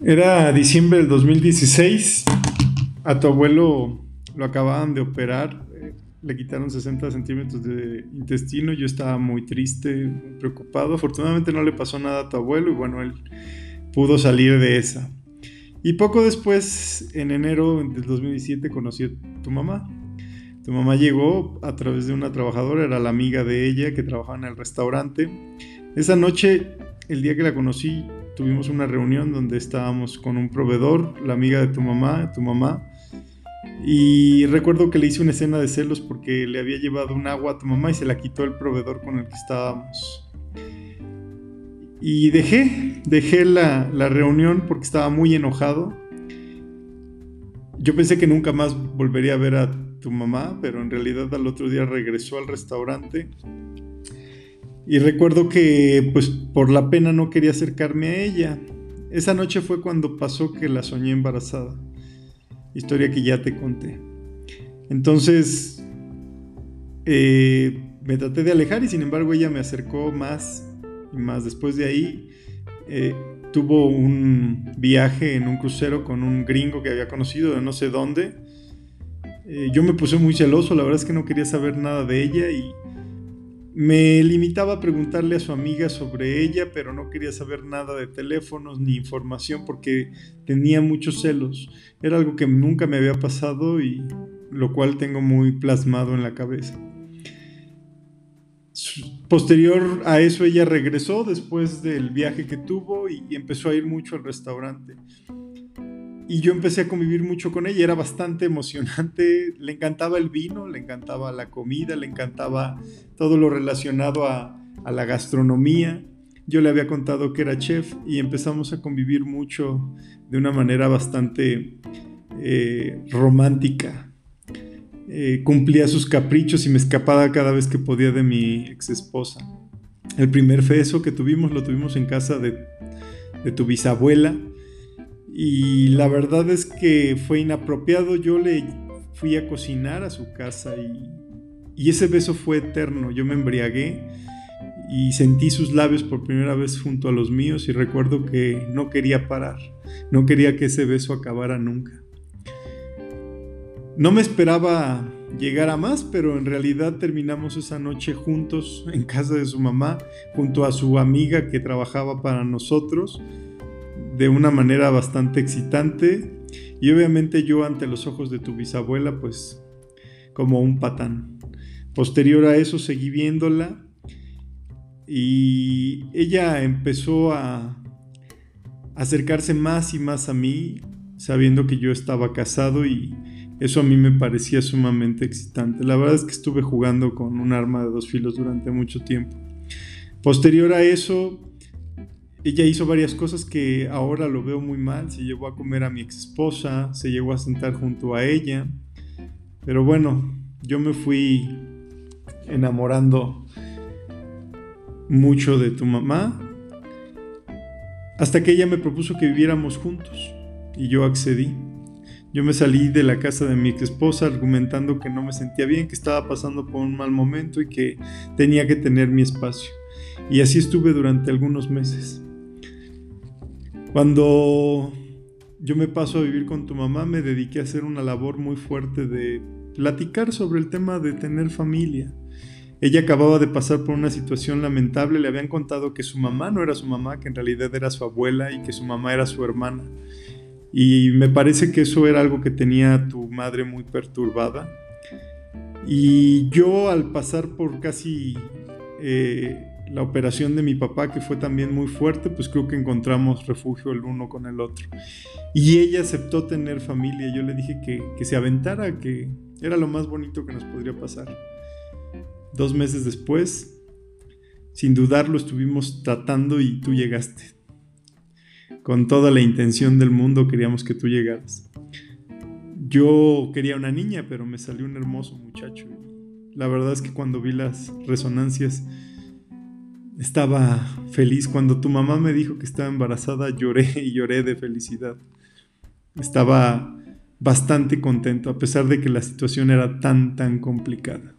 Era diciembre del 2016. A tu abuelo lo acababan de operar. eh, Le quitaron 60 centímetros de intestino. Yo estaba muy triste, muy preocupado. Afortunadamente no le pasó nada a tu abuelo y bueno, él pudo salir de esa. Y poco después, en enero del 2017, conocí a tu mamá. Tu mamá llegó a través de una trabajadora, era la amiga de ella que trabajaba en el restaurante. Esa noche, el día que la conocí, tuvimos una reunión donde estábamos con un proveedor, la amiga de tu mamá, tu mamá. Y recuerdo que le hice una escena de celos porque le había llevado un agua a tu mamá y se la quitó el proveedor con el que estábamos. Y dejé, dejé la, la reunión porque estaba muy enojado. Yo pensé que nunca más volvería a ver a tu mamá, pero en realidad al otro día regresó al restaurante. Y recuerdo que pues por la pena no quería acercarme a ella. Esa noche fue cuando pasó que la soñé embarazada. Historia que ya te conté. Entonces eh, me traté de alejar y sin embargo ella me acercó más y más. Después de ahí eh, tuvo un viaje en un crucero con un gringo que había conocido de no sé dónde. Eh, yo me puse muy celoso, la verdad es que no quería saber nada de ella y me limitaba a preguntarle a su amiga sobre ella, pero no quería saber nada de teléfonos ni información porque tenía muchos celos. Era algo que nunca me había pasado y lo cual tengo muy plasmado en la cabeza. Posterior a eso ella regresó después del viaje que tuvo y empezó a ir mucho al restaurante. Y yo empecé a convivir mucho con ella, era bastante emocionante, le encantaba el vino, le encantaba la comida, le encantaba todo lo relacionado a, a la gastronomía. Yo le había contado que era chef y empezamos a convivir mucho de una manera bastante eh, romántica. Eh, cumplía sus caprichos y me escapaba cada vez que podía de mi ex esposa. El primer feso que tuvimos lo tuvimos en casa de, de tu bisabuela y la verdad es que fue inapropiado. Yo le fui a cocinar a su casa y, ese beso fue eterno. Yo me embriagué y sentí sus labios por primera vez junto a los míos y recuerdo que no quería parar. No quería que ese beso acabara nunca. No me esperaba llegar a más, pero en realidad terminamos esa noche juntos en casa de su mamá, junto a su amiga que trabajaba para nosotros de una manera bastante excitante y obviamente yo ante los ojos de tu bisabuela pues como un patán. Posterior a eso seguí viéndola y ella empezó a acercarse más y más a mí sabiendo que yo estaba casado y eso a mí me parecía sumamente excitante. La verdad es que estuve jugando con un arma de dos filos durante mucho tiempo. Posterior a eso ella hizo varias cosas que ahora lo veo muy mal. Se llevó a comer a mi ex esposa, se llegó a sentar junto a ella. Pero bueno, yo me fui enamorando mucho de tu mamá hasta que ella me propuso que viviéramos juntos y yo accedí. Yo me salí de la casa de mi ex esposa argumentando que no me sentía bien, que estaba pasando por un mal momento y que tenía que tener mi espacio. Y así estuve durante algunos meses. Cuando yo me paso a vivir con tu mamá, me dediqué a hacer una labor muy fuerte de platicar sobre el tema de tener familia. Ella acababa de pasar por una situación lamentable, le habían contado que su mamá no era su mamá, que en realidad era su abuela y que su mamá era su hermana. Y me parece que eso era algo que tenía tu madre muy perturbada. Y yo al pasar por casi eh, la operación de mi papá, que fue también muy fuerte, pues creo que encontramos refugio el uno con el otro. Y ella aceptó tener familia. Yo le dije que, que se aventara, que era lo más bonito que nos podría pasar. Dos meses después, sin dudarlo, estuvimos tratando y tú llegaste. Con toda la intención del mundo queríamos que tú llegaras. Yo quería una niña, pero me salió un hermoso muchacho. La verdad es que cuando vi las resonancias, estaba feliz. Cuando tu mamá me dijo que estaba embarazada, lloré y lloré de felicidad. Estaba bastante contento, a pesar de que la situación era tan, tan complicada.